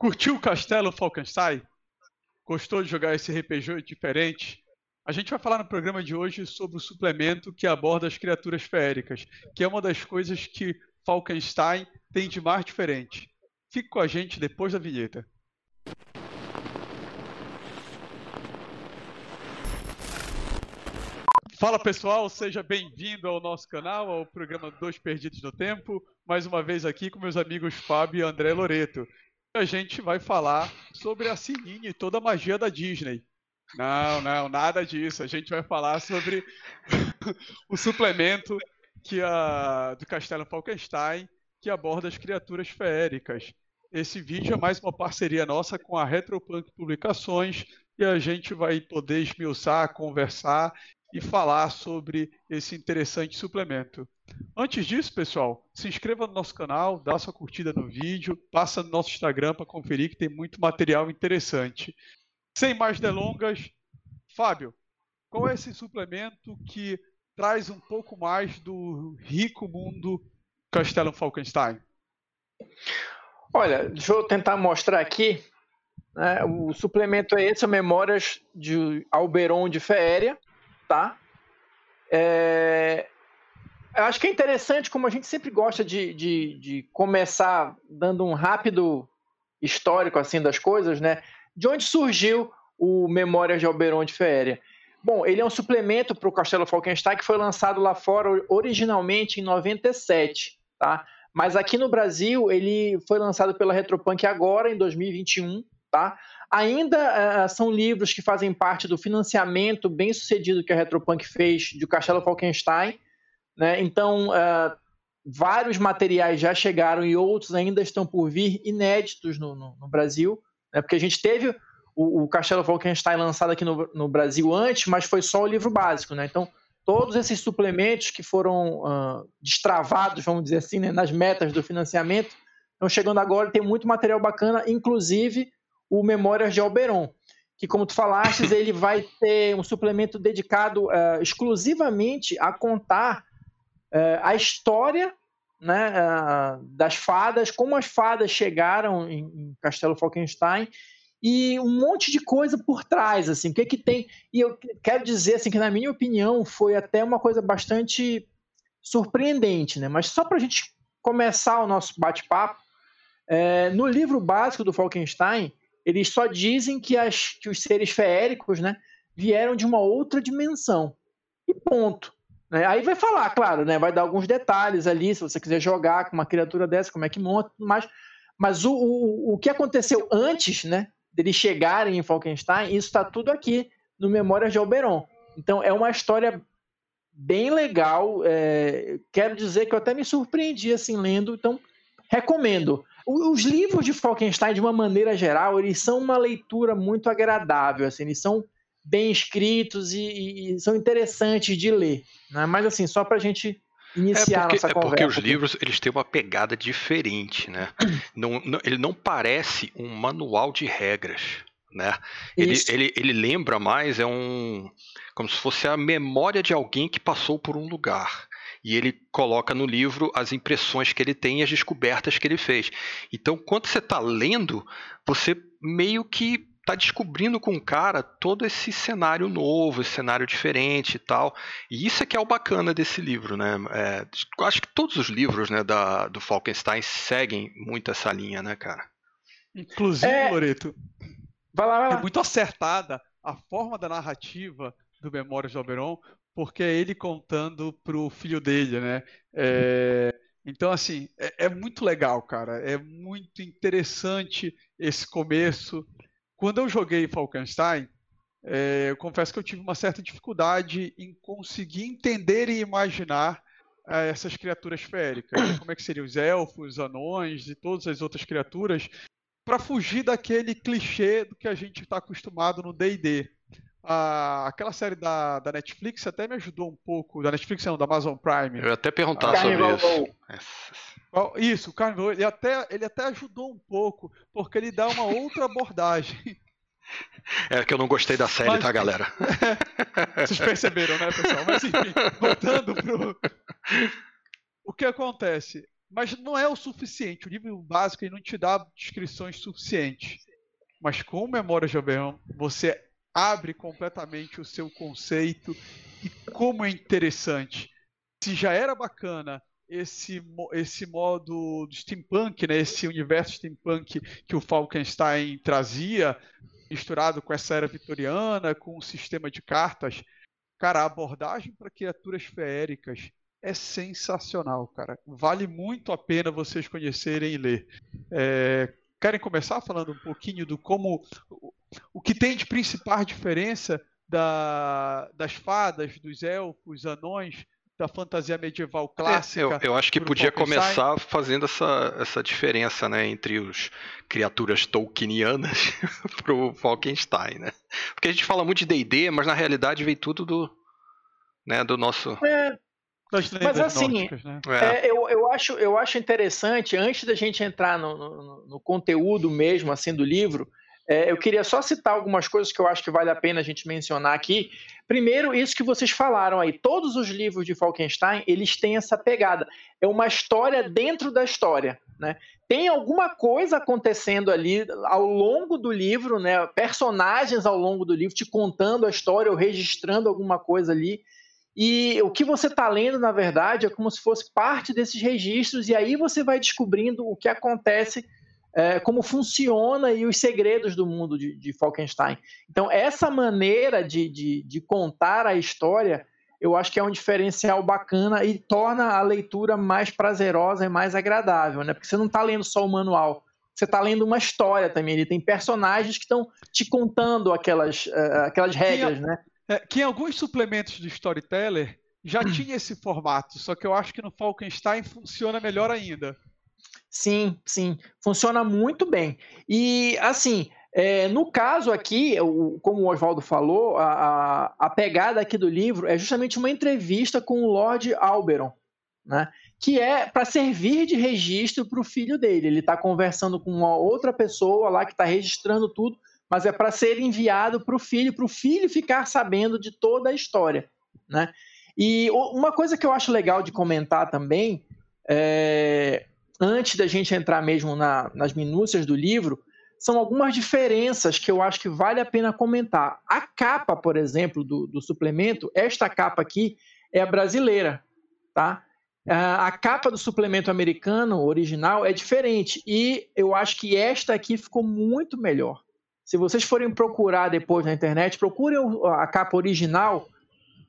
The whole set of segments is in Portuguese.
Curtiu o Castelo Falkenstein? Gostou de jogar esse RPG diferente? A gente vai falar no programa de hoje sobre o suplemento que aborda as criaturas féricas, que é uma das coisas que Falkenstein tem de mais diferente. Fique com a gente depois da vinheta. Fala pessoal, seja bem-vindo ao nosso canal, ao programa Dois Perdidos no Tempo. Mais uma vez aqui com meus amigos Fábio e André Loreto. A gente vai falar sobre a Sininho e toda a magia da Disney. Não, não, nada disso. A gente vai falar sobre o suplemento que a, do Castelo Falkenstein que aborda as criaturas feéricas. Esse vídeo é mais uma parceria nossa com a Retropunk Publicações e a gente vai poder esmiuçar, conversar e falar sobre esse interessante suplemento. Antes disso, pessoal, se inscreva no nosso canal, dá sua curtida no vídeo, passa no nosso Instagram para conferir que tem muito material interessante. Sem mais delongas, Fábio, qual é esse suplemento que traz um pouco mais do rico mundo Castelo Falkenstein? Olha, deixa eu tentar mostrar aqui. Né, o suplemento é esse, Memórias de Alberon de Féria tá? É, eu acho que é interessante, como a gente sempre gosta de, de, de, começar dando um rápido histórico assim das coisas, né? De onde surgiu o Memórias de Alberon de Féria? Bom, ele é um suplemento para o Castelo Falkenstein que foi lançado lá fora originalmente em 97, tá? Mas aqui no Brasil ele foi lançado pela Retropunk agora em 2021, tá? Ainda uh, são livros que fazem parte do financiamento bem sucedido que a Retropunk fez de Castelo Falkenstein. Né? Então, uh, vários materiais já chegaram e outros ainda estão por vir, inéditos no, no, no Brasil. Né? Porque a gente teve o, o Castelo Falkenstein lançado aqui no, no, Brasil antes, mas foi só o livro básico. Né? Então, todos esses suplementos que foram uh, destravados, vamos dizer assim, né, nas metas do financiamento, estão chegando agora. Tem muito material bacana, inclusive o Memórias de Alberon, que, como tu falaste, ele vai ter um suplemento dedicado uh, exclusivamente a contar uh, a história né, uh, das fadas, como as fadas chegaram em, em, Castelo Falkenstein e um monte de coisa por trás, assim, o que que tem, e eu quero dizer, assim, que na minha opinião foi até uma coisa bastante surpreendente, né, mas só para a gente começar o nosso bate-papo, é, no livro básico do Falkenstein, eles só dizem que, as, que os seres feéricos né, vieram de uma outra dimensão. E ponto. Né? Aí vai falar, claro, né, vai dar alguns detalhes ali, se você quiser jogar com uma criatura dessa, como é que monta, mas, mas o, o, o que aconteceu antes né, deles chegarem em Falkenstein, isso está tudo aqui no Memórias de Alberon. Então é uma história bem legal. É, quero dizer que eu até me surpreendi assim lendo, então recomendo. Os livros de Falkenstein, de uma maneira geral, eles são uma leitura muito agradável, assim, eles são bem escritos e, e são interessantes de ler. Né? Mas assim, só para a gente iniciar é porque, nossa é conversa. porque os livros eles têm uma pegada diferente, né? não, não, ele não parece um manual de regras, né? Ele, ele, ele lembra mais é um como se fosse a memória de alguém que passou por um lugar e ele coloca no livro as impressões que ele tem e as descobertas que ele fez. Então, quando você está lendo, você meio que está descobrindo com o cara todo esse cenário novo, esse cenário diferente e tal. E isso é que é o bacana desse livro, né? É, acho que todos os livros né, da, do Falkenstein seguem muito essa linha, né, cara? Inclusive, é... Loreto, vai lá, vai lá. é muito acertada a forma da narrativa do Memórias de Oberon, porque é ele contando pro filho dele, né? É, então, assim, é, é, muito legal, cara. É muito interessante esse começo. Quando eu joguei Falkenstein, é, eu confesso que eu tive uma certa dificuldade em conseguir entender e imaginar é, essas criaturas féricas. Né? Como é que seriam os elfos, os anões e todas as outras criaturas, para fugir daquele clichê do que a gente está acostumado no D&D a, aquela série da, da Netflix até me ajudou um pouco. Da Netflix não, da Amazon Prime. Eu ia até perguntar sobre isso. Isso, o Carnival, ele até, ele até ajudou um pouco, porque ele dá uma outra abordagem. É que eu não gostei da série, Mas, tá, galera? Vocês perceberam, né, pessoal? Mas enfim, voltando pro. O que acontece? mas não é o suficiente. O livro básico não te dá descrições suficientes. Mas com Memórias de Oberon, você abre completamente o seu conceito e como é interessante. Se já era bacana esse, esse modo steampunk, né, esse universo steampunk que o Falkenstein trazia, misturado com essa era vitoriana, com o sistema de cartas, cara, a abordagem para criaturas feéricas é sensacional, cara. Vale muito a pena vocês conhecerem e ler. É, querem começar falando um pouquinho do como o que tem de principal diferença da, das fadas, dos elfos, anões, da fantasia medieval clássica. É, eu, eu, acho que podia começar fazendo essa, essa diferença né, entre os criaturas tolkienianas pro Falkenstein, né? Porque a gente fala muito de D&D, mas na realidade vem tudo do, né, do nosso... É, mas assim, né? é. É, eu, eu, acho, eu acho interessante, antes da gente entrar no, no, no conteúdo mesmo assim do livro, é, eu queria só citar algumas coisas que eu acho que vale a pena a gente mencionar aqui. Primeiro, isso que vocês falaram aí, todos os livros de Falkenstein, eles têm essa pegada. É uma história dentro da história, né? Tem alguma coisa acontecendo ali ao longo do livro, né? Personagens ao longo do livro te contando a história ou registrando alguma coisa ali. E o que você está lendo, na verdade, é como se fosse parte desses registros, e aí você vai descobrindo o que acontece, é, como funciona e os segredos do mundo de, de Falkenstein. Então, essa maneira de, de, de, contar a história, eu acho que é um diferencial bacana e torna a leitura mais prazerosa e mais agradável, né? Porque você não está lendo só o manual, você está lendo uma história também. Ele tem personagens que estão te contando aquelas, uh, aquelas regras, né? É, que em alguns suplementos do Storyteller já tinha esse formato, só que eu acho que no Falkenstein funciona melhor ainda. Sim, sim, funciona muito bem. E assim, é, no caso aqui, o, como o Oswaldo falou, a, a, a, pegada aqui do livro é justamente uma entrevista com o Lord Alberon, né? que é para servir de registro para o filho dele. Ele está conversando com uma outra pessoa lá que está registrando tudo mas é para ser enviado para o filho, para o filho ficar sabendo de toda a história, né? E uma coisa que eu acho legal de comentar também, é, antes da gente entrar mesmo na, nas minúcias do livro, são algumas diferenças que eu acho que vale a pena comentar. A capa, por exemplo, do, do suplemento, esta capa aqui é a brasileira, tá? A capa do suplemento americano original é diferente e eu acho que esta aqui ficou muito melhor. Se vocês forem procurar depois na internet, procurem a capa original.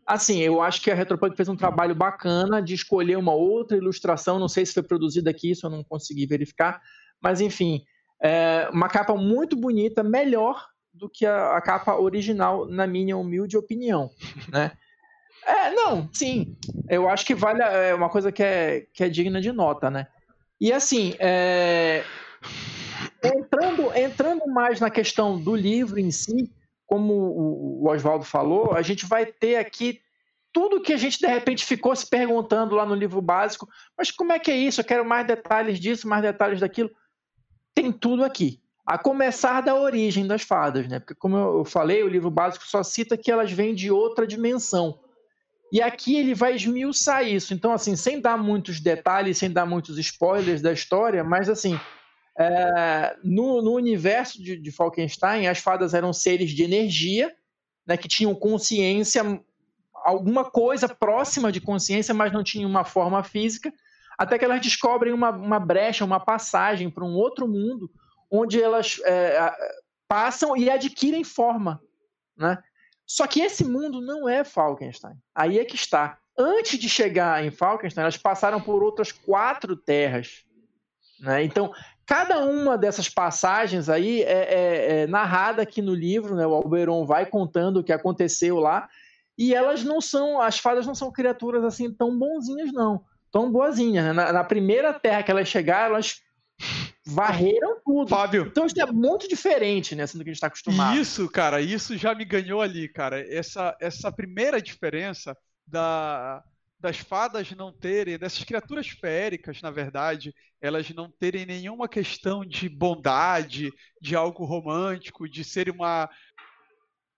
Assim, eu acho que a Retropunk fez um trabalho bacana de escolher uma outra ilustração. Não sei se foi produzida aqui, isso eu não consegui verificar. Mas, enfim, é uma capa muito bonita, melhor do que a, a capa original, na minha humilde opinião. Né? É, não, sim. Eu acho que vale. É uma coisa que é, que é digna de nota, né? E assim, é, entrando, entrando mais na questão do livro em si, como o, Oswaldo falou, a gente vai ter aqui tudo que a gente de repente ficou se perguntando lá no livro básico, mas como é que é isso? Eu quero mais detalhes disso, mais detalhes daquilo. Tem tudo aqui. A começar da origem das fadas, né? Porque, como eu falei, o livro básico só cita que elas vêm de outra dimensão. E aqui ele vai esmiuçar isso. Então, assim, sem dar muitos detalhes, sem dar muitos spoilers da história, mas assim, é, no, no, universo de, de, Falkenstein, as fadas eram seres de energia, né, que tinham consciência, alguma coisa próxima de consciência, mas não tinham uma forma física, até que elas descobrem uma, uma brecha, uma passagem para um outro mundo, onde elas é, passam e adquirem forma. Né? Só que esse mundo não é Falkenstein. Aí é que está. Antes de chegar em Falkenstein, elas passaram por outras quatro terras. Né? Então, Cada uma dessas passagens aí é, é, é narrada aqui no livro, né? O Alberon vai contando o que aconteceu lá. E elas não são, as fadas não são criaturas assim tão bonzinhas, não. Tão boazinhas. Né? Na, na primeira terra que elas chegaram, elas varreram tudo. Fábio. Então isso é muito diferente, né, assim, do que a gente está acostumado. Isso, cara, isso já me ganhou ali, cara. Essa, essa primeira diferença da, das fadas não terem, dessas criaturas féricas, na verdade, elas não terem nenhuma questão de bondade, de algo romântico, de ser uma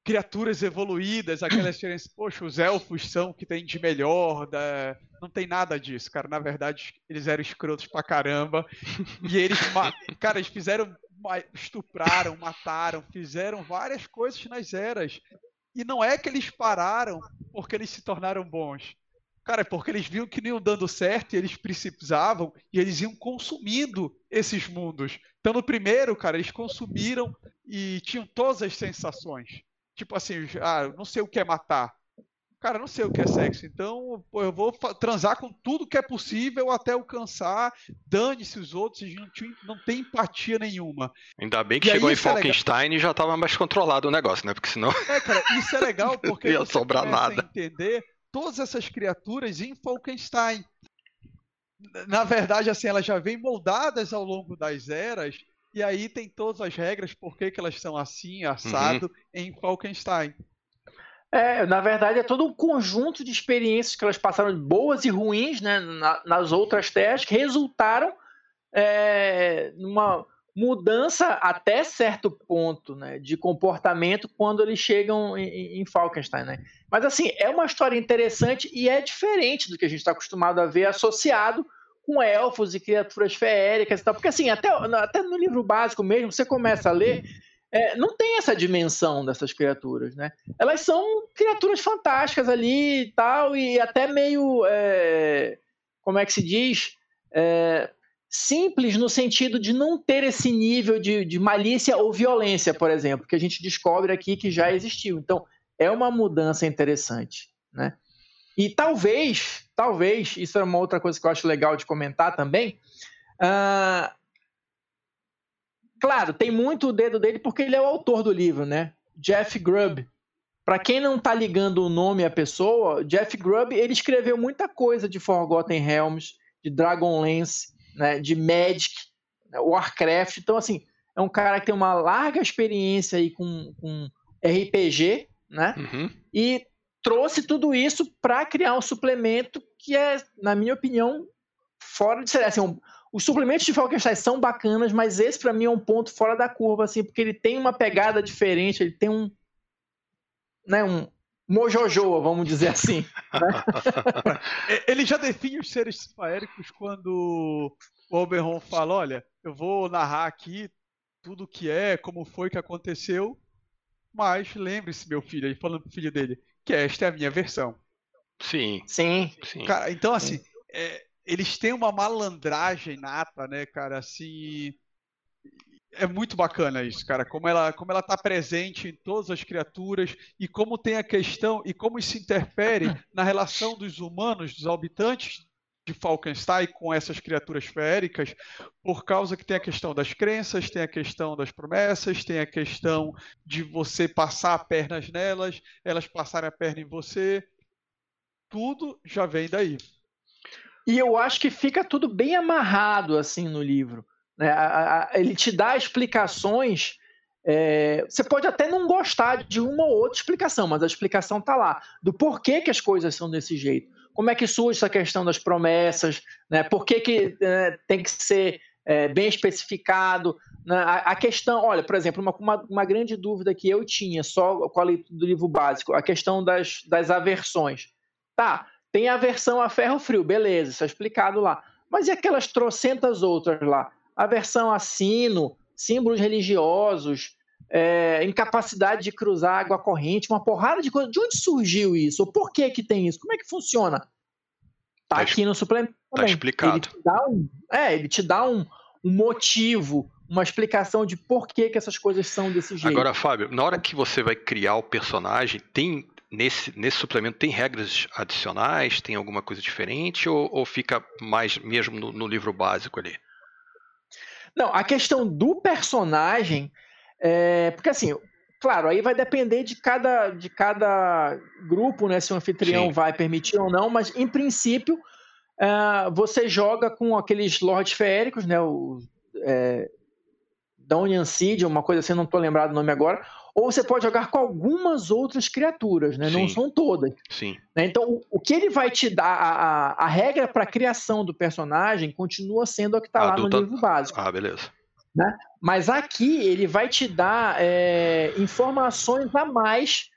criaturas evoluídas, aquelas diferenças, poxa, os elfos são o que tem de melhor, da... não tem nada disso, cara. Na verdade, eles eram escrotos pra caramba. E eles, cara, eles fizeram, estupraram, mataram, fizeram várias coisas nas eras. E não é que eles pararam porque eles se tornaram bons. Cara, é porque eles viam que não iam dando certo e eles precisavam e eles iam consumindo esses mundos. Então, no primeiro, cara, eles consumiram e tinham todas as sensações. Tipo assim, ah, não sei o que é matar. Cara, não sei o que é sexo. Então, pô, eu vou transar com tudo que é possível até alcançar. Dane-se os outros, não, não tem empatia nenhuma. Ainda bem que e chegou em é Falkenstein é e já estava mais controlado o negócio, né? Porque senão. É, cara, isso é legal porque não ia sobrar nada. entender todas essas criaturas em Falkenstein. Na verdade, assim, elas já vêm moldadas ao longo das eras, e aí tem todas as regras, por que, que elas são assim, assado, uhum. em Falkenstein. É, na verdade, é todo um conjunto de experiências que elas passaram, boas e ruins, né, nas outras terras, que resultaram é, numa mudança até certo ponto né, de comportamento quando eles chegam em, em Falkenstein. Né? Mas assim, é uma história interessante e é diferente do que a gente está acostumado a ver associado com elfos e criaturas feéricas e tal. Porque assim, até, até no livro básico mesmo, você começa a ler, é, não tem essa dimensão dessas criaturas, né? Elas são criaturas fantásticas ali e tal, e até meio. É, como é que se diz? É, simples no sentido de não ter esse nível de, de, malícia ou violência, por exemplo, que a gente descobre aqui que já existiu. Então, é uma mudança interessante, né? E talvez, talvez, isso é uma outra coisa que eu acho legal de comentar também. Uh, claro, tem muito o dedo dele porque ele é o autor do livro, né? Jeff Grubb. Para quem não está ligando o nome à pessoa, Jeff Grubb ele escreveu muita coisa de Forgotten Realms, de Dragonlance, né, de Magic, né, Warcraft. Então, assim, é um cara que tem uma larga experiência aí com, com RPG, né? Uhum. E trouxe tudo isso para criar um suplemento que é, na minha opinião, fora de série. Assim, um, os suplementos de Falkenstein são bacanas, mas esse para mim é um ponto fora da curva, assim, porque ele tem uma pegada diferente, ele tem um, né, um, mojojoa, vamos dizer assim. Né? Ele já define os seres faéricos quando o Oberon fala: olha, eu vou narrar aqui tudo o que é, como foi que aconteceu, mas lembre-se, meu filho, aí falando pro filho dele, que esta é a minha versão. Sim. Sim. Cara, então, assim, é, eles têm uma malandragem nata, né, cara, assim é muito bacana isso, cara. Como ela, como ela está presente em todas as criaturas e como tem a questão e como isso interfere na relação dos humanos, dos habitantes de Falkenstein com essas criaturas feéricas, por causa que tem a questão das crenças, tem a questão das promessas, tem a questão de você passar pernas nelas, elas passarem a perna em você. Tudo já vem daí. E eu acho que fica tudo bem amarrado assim no livro. Né? A, a, ele te dá explicações. É, você pode até não gostar de uma ou outra explicação, mas a explicação está lá, do porquê que as coisas são desse jeito. Como é que surge essa questão das promessas, né? por que, que é, tem que ser é, bem especificado. Né? A, a, questão, olha, por exemplo, uma, uma, uma, grande dúvida que eu tinha só com a leitura do livro básico, a questão das, das aversões. Tá, tem aversão a ferro frio, beleza, isso é explicado lá. Mas e aquelas trocentas outras lá? Aversão a sino, símbolos religiosos, é, incapacidade de cruzar água corrente, uma porrada de coisa. De onde surgiu isso? Por que que tem isso? Como é que funciona? Tá, tá aqui no suplemento. Tá explicado. Ele te dá um, é, ele te dá um, um motivo, uma explicação de por que, que essas coisas são desse jeito. Agora, Fábio, na hora que você vai criar o personagem, tem nesse, nesse suplemento tem regras adicionais, tem alguma coisa diferente ou, ou fica mais mesmo no, no livro básico ali? Não, a questão do personagem, é, porque assim, claro, aí vai depender de cada, de cada grupo, né? Se o anfitrião Sim. vai permitir ou não, mas em princípio é, você joga com aqueles lords feéricos, né? O, é, Daunian Seed, uma coisa assim, não estou lembrado o nome agora, ou você pode jogar com algumas outras criaturas, né? não são todas. Sim. Né? Então, o, o, que ele vai te dar, a, a, a regra para a criação do personagem continua sendo a que está lá no livro básico. Ah, beleza. Né? Mas aqui ele vai te dar é, informações a mais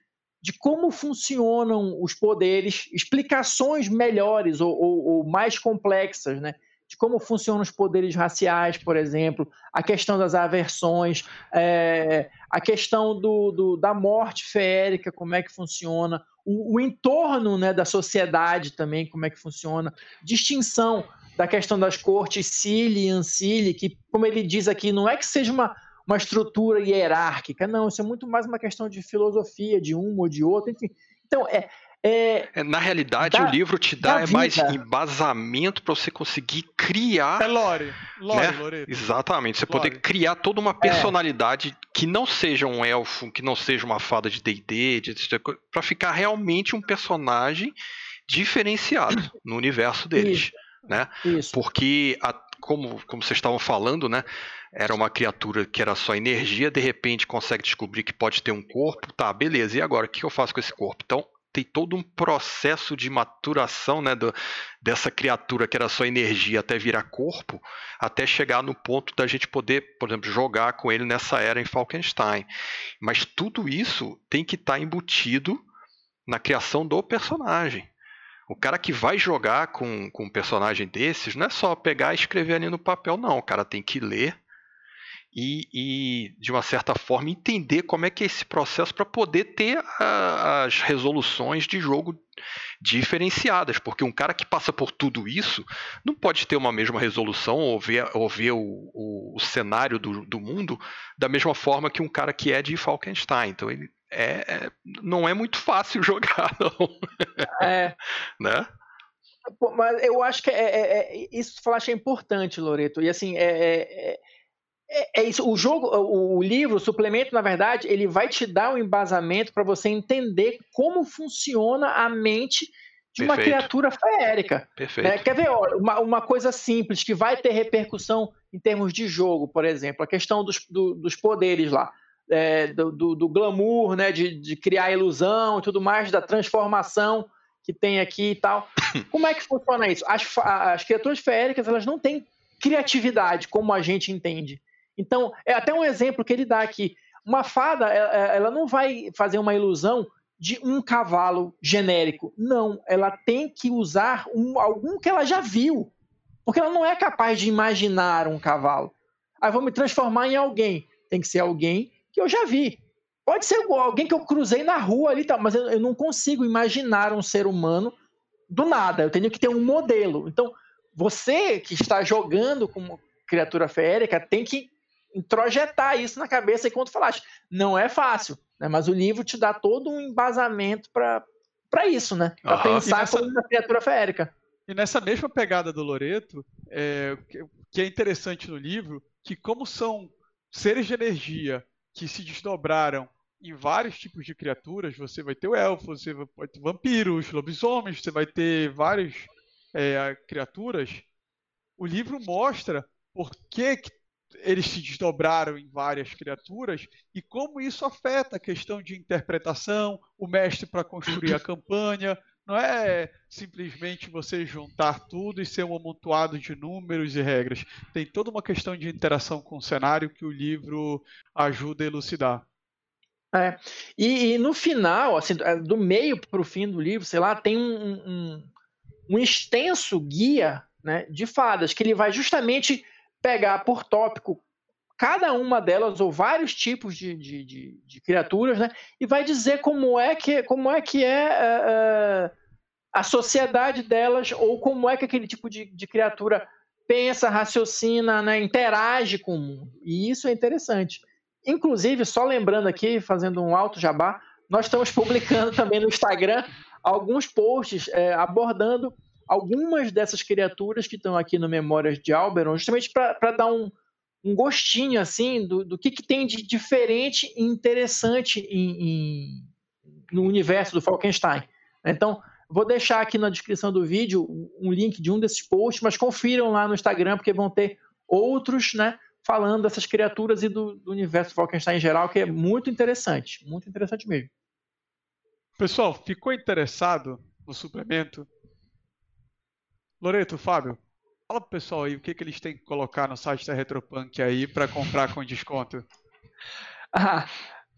de como funcionam os poderes, explicações melhores ou, ou, ou mais complexas, né? De como funcionam os poderes raciais, por exemplo, a questão das aversões, é, a questão do, do, da morte feérica, como é que funciona, o, o, entorno né, da sociedade também, como é que funciona, distinção da questão das cortes Cili e Ancili, que, como ele diz aqui, não é que seja uma, uma estrutura hierárquica, não, isso é muito mais uma questão de filosofia, de um ou de outro, enfim. Então, é, é, é, na realidade, da, o livro te dá é mais embasamento para você conseguir criar. É Lore. Lore, né? Loreto. Exatamente. Você Lore. poder criar toda uma é. personalidade é. que não seja um elfo, que não seja uma fada de DD, para ficar realmente um personagem diferenciado no universo deles. Isso. Né? Isso. Porque, a, como, como vocês estavam falando, né? Era uma criatura que era só energia, de repente consegue descobrir que pode ter um corpo. Tá, beleza. E agora? O que eu faço com esse corpo? Então, tem todo um processo de maturação né, do, dessa criatura que era só energia até virar corpo, até chegar no ponto da gente poder, por exemplo, jogar com ele nessa era em Falkenstein. Mas tudo isso tem que estar tá embutido na criação do personagem. O cara que vai jogar com, com um personagem desses não é só pegar e escrever ali no papel, não. O cara tem que ler e, e, de uma certa forma, entender como é que é esse processo para poder ter a, as resoluções de jogo diferenciadas, porque um cara que passa por tudo isso não pode ter uma mesma resolução ou ver, ou ver o, o, o cenário do, do, mundo da mesma forma que um cara que é de Falkenstein. Então ele é, é não é muito fácil jogar, não. É. né? Mas eu acho que é, é, é isso falaste é importante, Loreto. E assim, é, é é, é, isso. O jogo, o, livro, o suplemento, na verdade, ele vai te dar um embasamento para você entender como funciona a mente de uma Perfeito. criatura feérica. Perfeito. Né? Quer ver, ó, uma, uma, coisa simples que vai ter repercussão em termos de jogo, por exemplo, a questão dos, do, dos poderes lá. É, do, do, do, glamour, né, de, de criar ilusão e tudo mais, da transformação que tem aqui e tal. Como é que funciona isso? As, as criaturas feéricas elas não têm criatividade como a gente entende. Então, é até um exemplo que ele dá aqui. Uma fada, é, ela não vai fazer uma ilusão de um cavalo genérico. Não, ela tem que usar um, algum que ela já viu. Porque ela não é capaz de imaginar um cavalo. Aí vou me transformar em alguém. Tem que ser alguém que eu já vi. Pode ser alguém que eu cruzei na rua ali, mas eu, não consigo imaginar um ser humano do nada. Eu tenho que ter um modelo. Então, você que está jogando como criatura feérica tem que introjetar isso na cabeça enquanto falaste. Não é fácil, né? mas o livro te dá todo um embasamento para isso, né? Para uhum. pensar nessa... como uma criatura feérica. E nessa mesma pegada do Loreto, é, que é interessante no livro, que como são seres de energia que se desdobraram em vários tipos de criaturas, você vai ter o elfo, você vai ter vampiros, lobisomens, você vai ter várias é, criaturas. O livro mostra por que, que eles se desdobraram em várias criaturas e como isso afeta a questão de interpretação, o mestre para construir a campanha. Não é simplesmente você juntar tudo e ser um amontoado de números e regras. Tem toda uma questão de interação com o cenário que o livro ajuda a elucidar. É. E, e no final, assim, é, do meio para o fim do livro, sei lá, tem um, um, um extenso guia né, de fadas que ele vai justamente pegar por tópico cada uma delas ou vários tipos de, de, de, de criaturas, né? E vai dizer como é que como é que é uh, a sociedade delas ou como é que aquele tipo de, de criatura pensa, raciocina, né? Interage com o mundo. E isso é interessante. Inclusive, só lembrando aqui, fazendo um alto jabá, nós estamos publicando também no Instagram alguns posts é, abordando algumas dessas criaturas que estão aqui no Memórias de Alberon, justamente para dar um, um gostinho assim do, do que, que tem de diferente e interessante em, em, no universo do Falkenstein. Então, vou deixar aqui na descrição do vídeo um link de um desses posts, mas confiram lá no Instagram, porque vão ter outros, né? Falando dessas criaturas e do, do universo Falkenstein em geral, que é muito interessante. Muito interessante mesmo. Pessoal, ficou interessado no suplemento? Loreto, Fábio, Fala pro pessoal aí o que, que eles têm que colocar no site da Retropunk aí para comprar com desconto. Ah,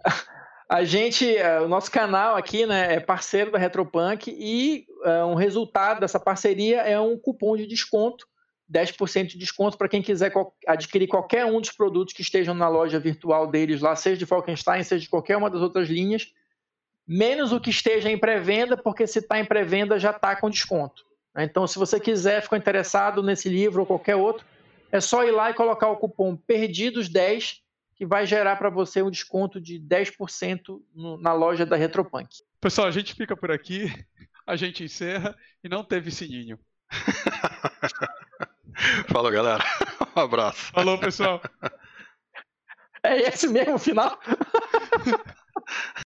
a gente, é, o nosso canal aqui, né, é parceiro da Retropunk e é, um resultado dessa parceria é um cupom de desconto, 10% de desconto para quem quiser adquirir qualquer um dos produtos que estejam na loja virtual deles lá, seja de Falkenstein, seja de qualquer uma das outras linhas, menos o que esteja em pré-venda, porque se está em pré-venda já está com desconto. Então, se você quiser, ficou interessado nesse livro ou qualquer outro, é só ir lá e colocar o cupom PERDIDOS10 que vai gerar para você um desconto de 10% no, na loja da Retropunk. Pessoal, a gente fica por aqui, a gente encerra e não teve sininho. Falou, galera. Um abraço. Falou, pessoal. É esse mesmo o final?